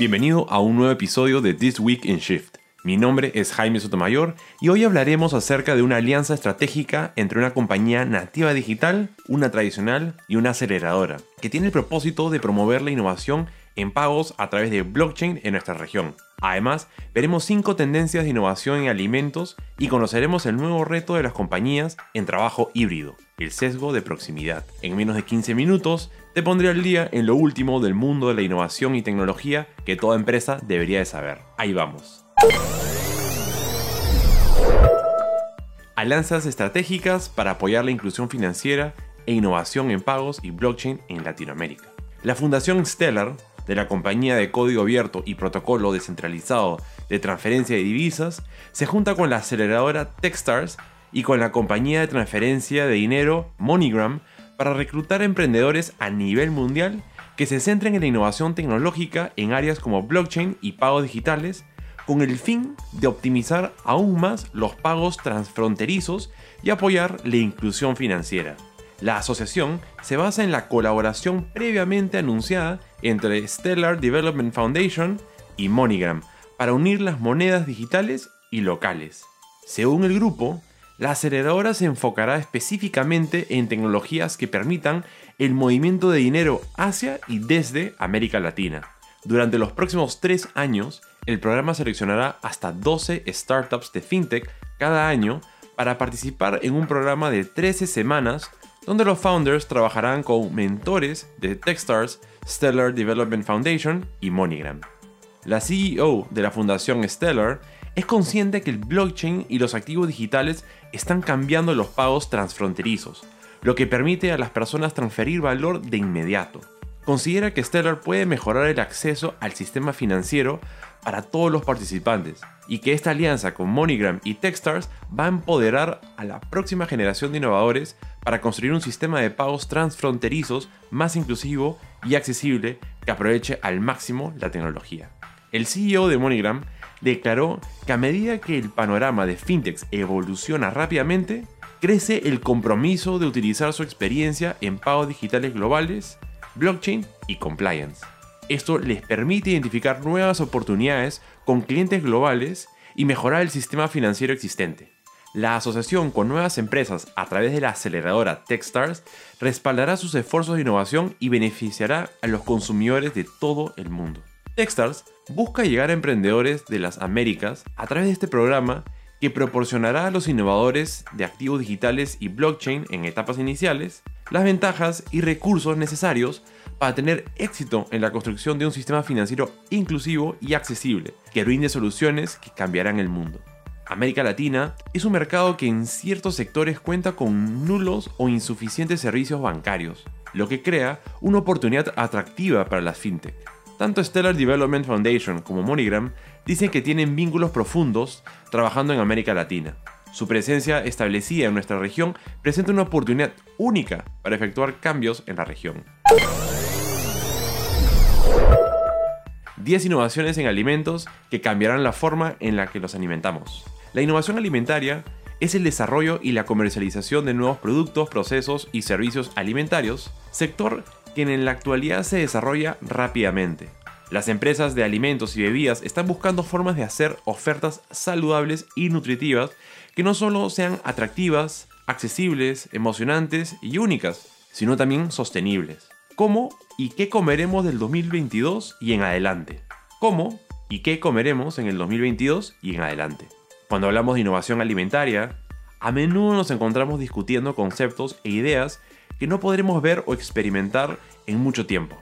Bienvenido a un nuevo episodio de This Week in Shift. Mi nombre es Jaime Sotomayor y hoy hablaremos acerca de una alianza estratégica entre una compañía nativa digital, una tradicional y una aceleradora, que tiene el propósito de promover la innovación en pagos a través de blockchain en nuestra región. Además, veremos cinco tendencias de innovación en alimentos y conoceremos el nuevo reto de las compañías en trabajo híbrido, el sesgo de proximidad. En menos de 15 minutos te pondré al día en lo último del mundo de la innovación y tecnología que toda empresa debería de saber. Ahí vamos. Alianzas estratégicas para apoyar la inclusión financiera e innovación en pagos y blockchain en Latinoamérica. La Fundación Stellar de la compañía de código abierto y protocolo descentralizado de transferencia de divisas, se junta con la aceleradora Techstars y con la compañía de transferencia de dinero MoneyGram para reclutar emprendedores a nivel mundial que se centren en la innovación tecnológica en áreas como blockchain y pagos digitales, con el fin de optimizar aún más los pagos transfronterizos y apoyar la inclusión financiera. La asociación se basa en la colaboración previamente anunciada entre Stellar Development Foundation y MoneyGram para unir las monedas digitales y locales. Según el grupo, la aceleradora se enfocará específicamente en tecnologías que permitan el movimiento de dinero hacia y desde América Latina. Durante los próximos tres años, el programa seleccionará hasta 12 startups de fintech cada año para participar en un programa de 13 semanas donde los founders trabajarán con mentores de Techstars, Stellar Development Foundation y MoneyGram. La CEO de la fundación Stellar es consciente que el blockchain y los activos digitales están cambiando los pagos transfronterizos, lo que permite a las personas transferir valor de inmediato. Considera que Stellar puede mejorar el acceso al sistema financiero para todos los participantes y que esta alianza con MoneyGram y Techstars va a empoderar a la próxima generación de innovadores para construir un sistema de pagos transfronterizos más inclusivo y accesible que aproveche al máximo la tecnología. El CEO de MoneyGram declaró que a medida que el panorama de fintechs evoluciona rápidamente, crece el compromiso de utilizar su experiencia en pagos digitales globales, blockchain y compliance. Esto les permite identificar nuevas oportunidades con clientes globales y mejorar el sistema financiero existente. La asociación con nuevas empresas a través de la aceleradora Techstars respaldará sus esfuerzos de innovación y beneficiará a los consumidores de todo el mundo. Techstars busca llegar a emprendedores de las Américas a través de este programa que proporcionará a los innovadores de activos digitales y blockchain en etapas iniciales las ventajas y recursos necesarios para tener éxito en la construcción de un sistema financiero inclusivo y accesible que brinde soluciones que cambiarán el mundo. América Latina es un mercado que en ciertos sectores cuenta con nulos o insuficientes servicios bancarios, lo que crea una oportunidad atractiva para las fintech. Tanto Stellar Development Foundation como MoneyGram dicen que tienen vínculos profundos trabajando en América Latina. Su presencia establecida en nuestra región presenta una oportunidad única para efectuar cambios en la región. 10 innovaciones en alimentos que cambiarán la forma en la que los alimentamos. La innovación alimentaria es el desarrollo y la comercialización de nuevos productos, procesos y servicios alimentarios, sector que en la actualidad se desarrolla rápidamente. Las empresas de alimentos y bebidas están buscando formas de hacer ofertas saludables y nutritivas que no solo sean atractivas, accesibles, emocionantes y únicas, sino también sostenibles. ¿Cómo y qué comeremos del 2022 y en adelante? ¿Cómo y qué comeremos en el 2022 y en adelante? Cuando hablamos de innovación alimentaria, a menudo nos encontramos discutiendo conceptos e ideas que no podremos ver o experimentar en mucho tiempo.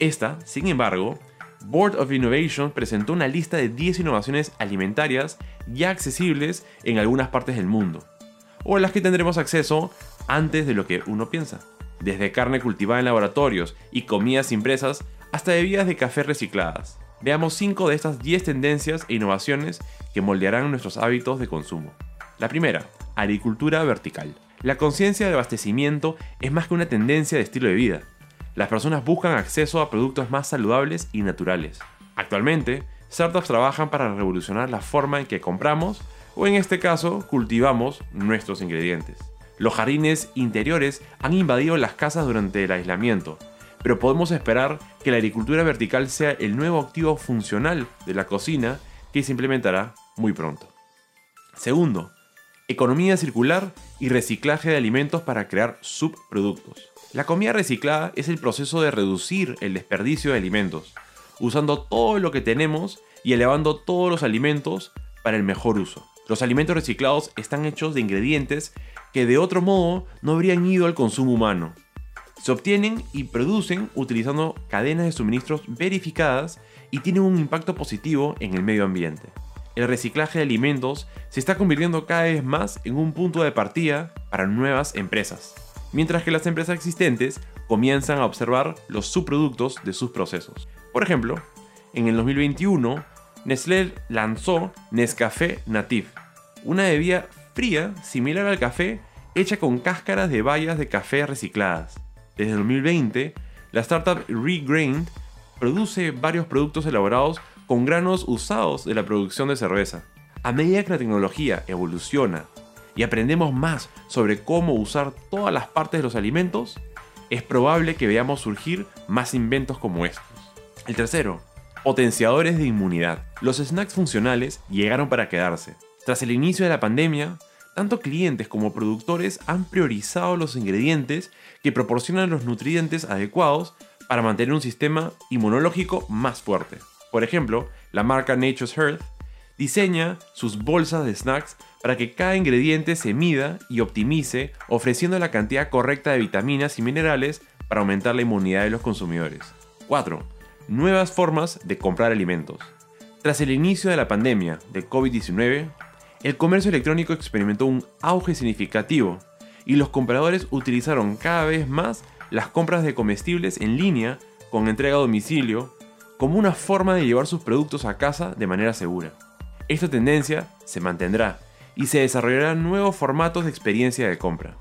Esta, sin embargo, Board of Innovation presentó una lista de 10 innovaciones alimentarias ya accesibles en algunas partes del mundo, o a las que tendremos acceso antes de lo que uno piensa, desde carne cultivada en laboratorios y comidas impresas hasta bebidas de café recicladas. Veamos 5 de estas 10 tendencias e innovaciones que moldearán nuestros hábitos de consumo. La primera, agricultura vertical. La conciencia de abastecimiento es más que una tendencia de estilo de vida. Las personas buscan acceso a productos más saludables y naturales. Actualmente, startups trabajan para revolucionar la forma en que compramos o en este caso cultivamos nuestros ingredientes. Los jardines interiores han invadido las casas durante el aislamiento, pero podemos esperar que la agricultura vertical sea el nuevo activo funcional de la cocina que se implementará muy pronto. Segundo, economía circular y reciclaje de alimentos para crear subproductos. La comida reciclada es el proceso de reducir el desperdicio de alimentos, usando todo lo que tenemos y elevando todos los alimentos para el mejor uso. Los alimentos reciclados están hechos de ingredientes que de otro modo no habrían ido al consumo humano. Se obtienen y producen utilizando cadenas de suministros verificadas y tienen un impacto positivo en el medio ambiente. El reciclaje de alimentos se está convirtiendo cada vez más en un punto de partida para nuevas empresas, mientras que las empresas existentes comienzan a observar los subproductos de sus procesos. Por ejemplo, en el 2021, Nestlé lanzó Nescafé Native, una bebida fría similar al café hecha con cáscaras de bayas de café recicladas. Desde 2020, la startup Regrained produce varios productos elaborados con granos usados de la producción de cerveza. A medida que la tecnología evoluciona y aprendemos más sobre cómo usar todas las partes de los alimentos, es probable que veamos surgir más inventos como estos. El tercero, potenciadores de inmunidad. Los snacks funcionales llegaron para quedarse. Tras el inicio de la pandemia, tanto clientes como productores han priorizado los ingredientes que proporcionan los nutrientes adecuados para mantener un sistema inmunológico más fuerte. Por ejemplo, la marca Nature's Health diseña sus bolsas de snacks para que cada ingrediente se mida y optimice, ofreciendo la cantidad correcta de vitaminas y minerales para aumentar la inmunidad de los consumidores. 4. Nuevas formas de comprar alimentos. Tras el inicio de la pandemia de COVID-19, el comercio electrónico experimentó un auge significativo y los compradores utilizaron cada vez más las compras de comestibles en línea con entrega a domicilio como una forma de llevar sus productos a casa de manera segura. Esta tendencia se mantendrá y se desarrollarán nuevos formatos de experiencia de compra.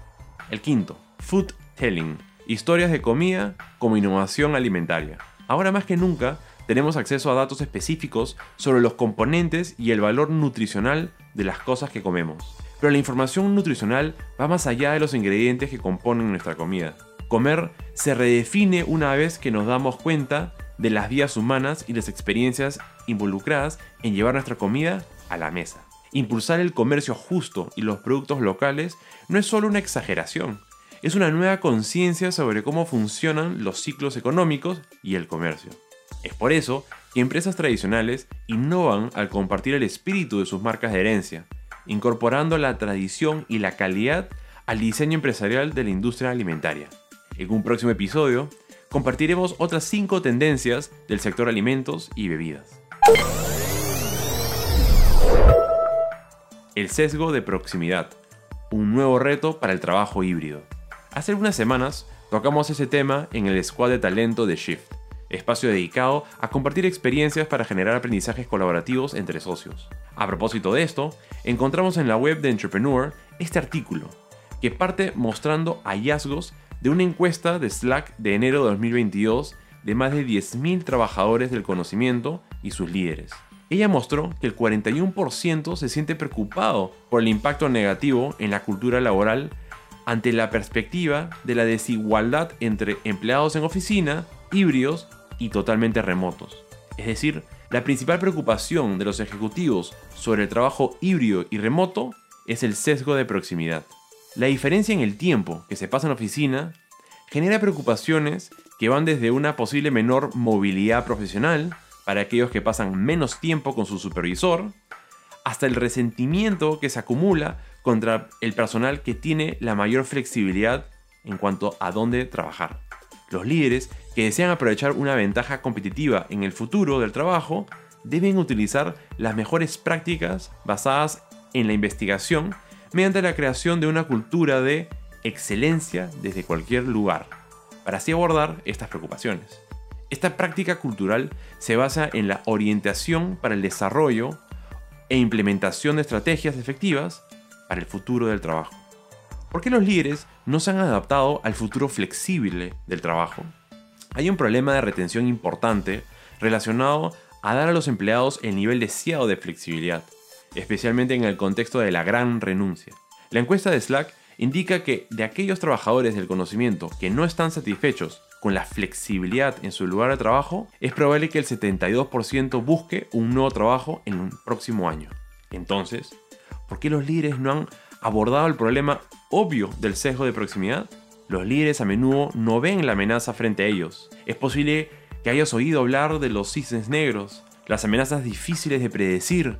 El quinto, food telling, historias de comida como innovación alimentaria. Ahora más que nunca, tenemos acceso a datos específicos sobre los componentes y el valor nutricional de las cosas que comemos. Pero la información nutricional va más allá de los ingredientes que componen nuestra comida. Comer se redefine una vez que nos damos cuenta de las vías humanas y las experiencias involucradas en llevar nuestra comida a la mesa. Impulsar el comercio justo y los productos locales no es solo una exageración, es una nueva conciencia sobre cómo funcionan los ciclos económicos y el comercio. Es por eso que empresas tradicionales innovan al compartir el espíritu de sus marcas de herencia, incorporando la tradición y la calidad al diseño empresarial de la industria alimentaria. En un próximo episodio, compartiremos otras 5 tendencias del sector alimentos y bebidas. El sesgo de proximidad, un nuevo reto para el trabajo híbrido. Hace algunas semanas tocamos ese tema en el squad de talento de Shift espacio dedicado a compartir experiencias para generar aprendizajes colaborativos entre socios. A propósito de esto, encontramos en la web de Entrepreneur este artículo, que parte mostrando hallazgos de una encuesta de Slack de enero de 2022 de más de 10.000 trabajadores del conocimiento y sus líderes. Ella mostró que el 41% se siente preocupado por el impacto negativo en la cultura laboral ante la perspectiva de la desigualdad entre empleados en oficina, híbridos y totalmente remotos. Es decir, la principal preocupación de los ejecutivos sobre el trabajo híbrido y remoto es el sesgo de proximidad. La diferencia en el tiempo que se pasa en oficina genera preocupaciones que van desde una posible menor movilidad profesional para aquellos que pasan menos tiempo con su supervisor, hasta el resentimiento que se acumula contra el personal que tiene la mayor flexibilidad en cuanto a dónde trabajar. Los líderes que desean aprovechar una ventaja competitiva en el futuro del trabajo deben utilizar las mejores prácticas basadas en la investigación mediante la creación de una cultura de excelencia desde cualquier lugar, para así abordar estas preocupaciones. Esta práctica cultural se basa en la orientación para el desarrollo e implementación de estrategias efectivas para el futuro del trabajo. ¿Por qué los líderes no se han adaptado al futuro flexible del trabajo? Hay un problema de retención importante relacionado a dar a los empleados el nivel deseado de flexibilidad, especialmente en el contexto de la gran renuncia. La encuesta de Slack indica que de aquellos trabajadores del conocimiento que no están satisfechos con la flexibilidad en su lugar de trabajo, es probable que el 72% busque un nuevo trabajo en un próximo año. Entonces, ¿por qué los líderes no han abordado el problema obvio del sesgo de proximidad? Los líderes a menudo no ven la amenaza frente a ellos. Es posible que hayas oído hablar de los cisnes negros, las amenazas difíciles de predecir,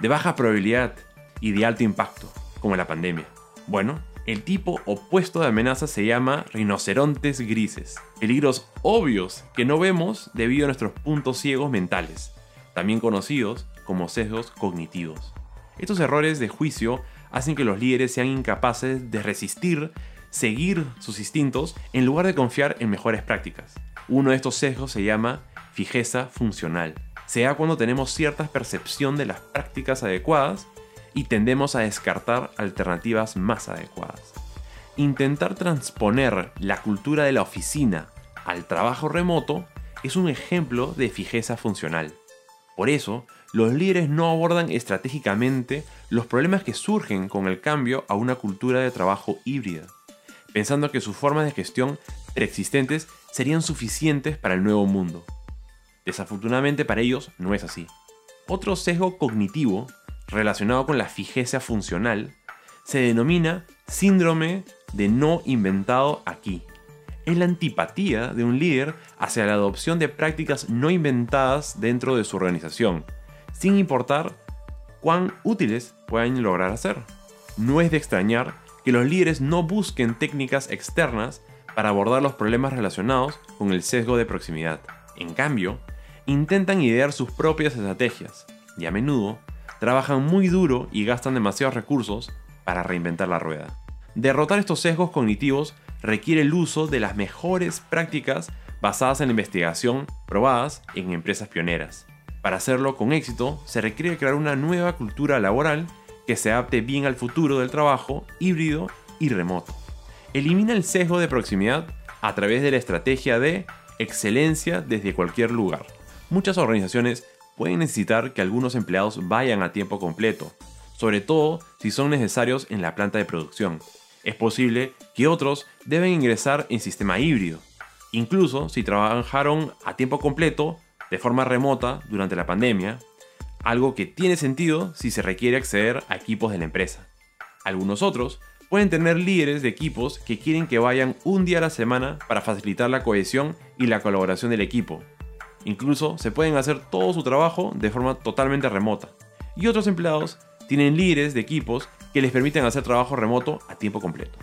de baja probabilidad y de alto impacto, como la pandemia. Bueno, el tipo opuesto de amenaza se llama rinocerontes grises, peligros obvios que no vemos debido a nuestros puntos ciegos mentales, también conocidos como sesgos cognitivos. Estos errores de juicio hacen que los líderes sean incapaces de resistir, seguir sus instintos en lugar de confiar en mejores prácticas. Uno de estos sesgos se llama fijeza funcional. Se da cuando tenemos cierta percepción de las prácticas adecuadas y tendemos a descartar alternativas más adecuadas. Intentar transponer la cultura de la oficina al trabajo remoto es un ejemplo de fijeza funcional. Por eso, los líderes no abordan estratégicamente los problemas que surgen con el cambio a una cultura de trabajo híbrida, pensando que sus formas de gestión preexistentes serían suficientes para el nuevo mundo. Desafortunadamente para ellos no es así. Otro sesgo cognitivo relacionado con la fijeza funcional se denomina síndrome de no inventado aquí. Es la antipatía de un líder hacia la adopción de prácticas no inventadas dentro de su organización, sin importar cuán útiles puedan lograr hacer. No es de extrañar que los líderes no busquen técnicas externas para abordar los problemas relacionados con el sesgo de proximidad. En cambio, intentan idear sus propias estrategias y a menudo trabajan muy duro y gastan demasiados recursos para reinventar la rueda. Derrotar estos sesgos cognitivos requiere el uso de las mejores prácticas basadas en la investigación probadas en empresas pioneras. Para hacerlo con éxito, se requiere crear una nueva cultura laboral que se adapte bien al futuro del trabajo híbrido y remoto. Elimina el sesgo de proximidad a través de la estrategia de excelencia desde cualquier lugar. Muchas organizaciones pueden necesitar que algunos empleados vayan a tiempo completo, sobre todo si son necesarios en la planta de producción. Es posible que otros deben ingresar en sistema híbrido, incluso si trabajaron a tiempo completo de forma remota durante la pandemia, algo que tiene sentido si se requiere acceder a equipos de la empresa. Algunos otros pueden tener líderes de equipos que quieren que vayan un día a la semana para facilitar la cohesión y la colaboración del equipo, Incluso se pueden hacer todo su trabajo de forma totalmente remota. Y otros empleados tienen líderes de equipos que les permiten hacer trabajo remoto a tiempo completo.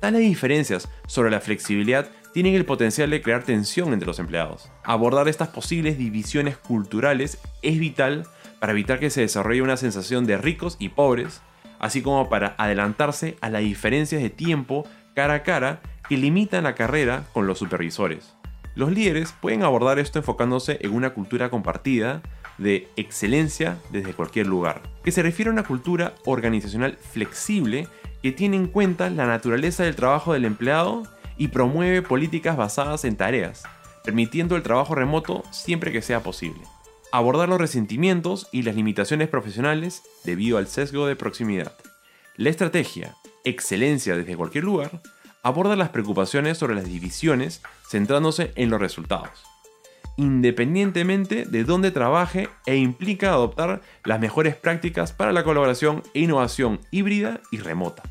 Tales diferencias sobre la flexibilidad tienen el potencial de crear tensión entre los empleados. Abordar estas posibles divisiones culturales es vital para evitar que se desarrolle una sensación de ricos y pobres, así como para adelantarse a las diferencias de tiempo cara a cara que limitan la carrera con los supervisores. Los líderes pueden abordar esto enfocándose en una cultura compartida de excelencia desde cualquier lugar, que se refiere a una cultura organizacional flexible que tiene en cuenta la naturaleza del trabajo del empleado y promueve políticas basadas en tareas, permitiendo el trabajo remoto siempre que sea posible. Abordar los resentimientos y las limitaciones profesionales debido al sesgo de proximidad. La estrategia excelencia desde cualquier lugar aborda las preocupaciones sobre las divisiones centrándose en los resultados, independientemente de dónde trabaje e implica adoptar las mejores prácticas para la colaboración e innovación híbrida y remota.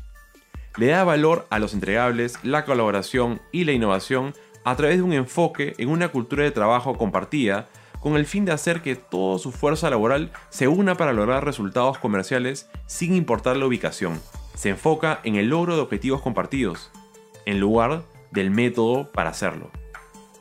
Le da valor a los entregables, la colaboración y la innovación a través de un enfoque en una cultura de trabajo compartida con el fin de hacer que toda su fuerza laboral se una para lograr resultados comerciales sin importar la ubicación. Se enfoca en el logro de objetivos compartidos, en lugar del método para hacerlo.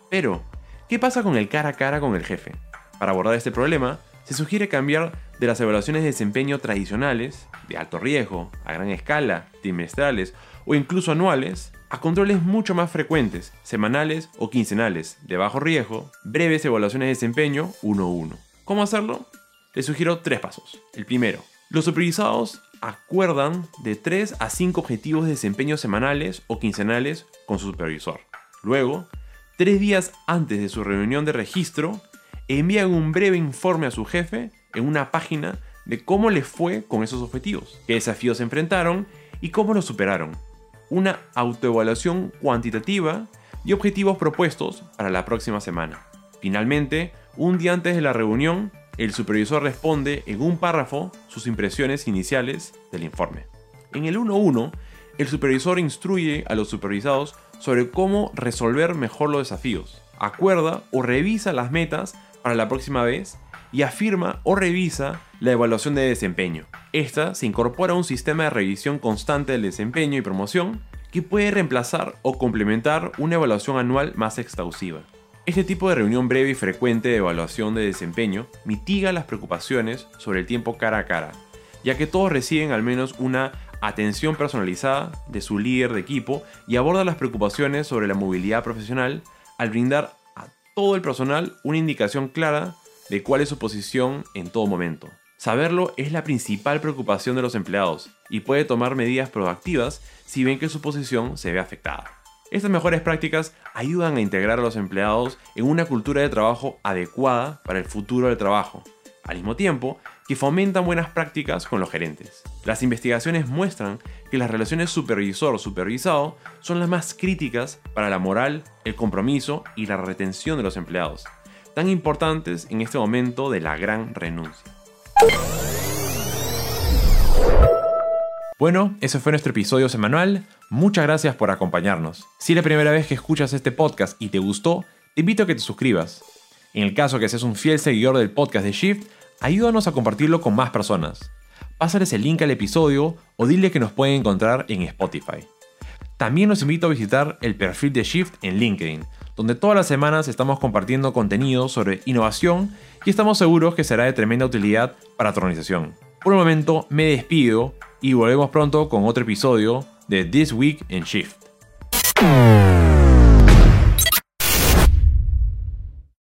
Pero, ¿qué pasa con el cara a cara con el jefe? Para abordar este problema, se sugiere cambiar de las evaluaciones de desempeño tradicionales, de alto riesgo, a gran escala, trimestrales o incluso anuales, a controles mucho más frecuentes, semanales o quincenales, de bajo riesgo, breves evaluaciones de desempeño 1-1. ¿Cómo hacerlo? Les sugiero tres pasos. El primero, los supervisados acuerdan de 3 a 5 objetivos de desempeño semanales o quincenales con su supervisor. Luego, tres días antes de su reunión de registro, envían un breve informe a su jefe en una página de cómo les fue con esos objetivos, qué desafíos se enfrentaron y cómo los superaron. Una autoevaluación cuantitativa y objetivos propuestos para la próxima semana. Finalmente, un día antes de la reunión, el supervisor responde en un párrafo sus impresiones iniciales del informe. En el 1.1, el supervisor instruye a los supervisados sobre cómo resolver mejor los desafíos, acuerda o revisa las metas para la próxima vez y afirma o revisa la evaluación de desempeño. Esta se incorpora a un sistema de revisión constante del desempeño y promoción que puede reemplazar o complementar una evaluación anual más exhaustiva. Este tipo de reunión breve y frecuente de evaluación de desempeño mitiga las preocupaciones sobre el tiempo cara a cara, ya que todos reciben al menos una atención personalizada de su líder de equipo y aborda las preocupaciones sobre la movilidad profesional al brindar a todo el personal una indicación clara de cuál es su posición en todo momento. Saberlo es la principal preocupación de los empleados y puede tomar medidas proactivas si ven que su posición se ve afectada. Estas mejores prácticas ayudan a integrar a los empleados en una cultura de trabajo adecuada para el futuro del trabajo, al mismo tiempo que fomentan buenas prácticas con los gerentes. Las investigaciones muestran que las relaciones supervisor-supervisado son las más críticas para la moral, el compromiso y la retención de los empleados, tan importantes en este momento de la gran renuncia. Bueno, ese fue nuestro episodio semanal. Muchas gracias por acompañarnos. Si es la primera vez que escuchas este podcast y te gustó, te invito a que te suscribas. En el caso que seas un fiel seguidor del podcast de Shift, ayúdanos a compartirlo con más personas. Pásales el link al episodio o dile que nos pueden encontrar en Spotify. También los invito a visitar el perfil de Shift en LinkedIn, donde todas las semanas estamos compartiendo contenido sobre innovación y estamos seguros que será de tremenda utilidad para tu organización. Por el momento me despido y volvemos pronto con otro episodio de This Week in Shift.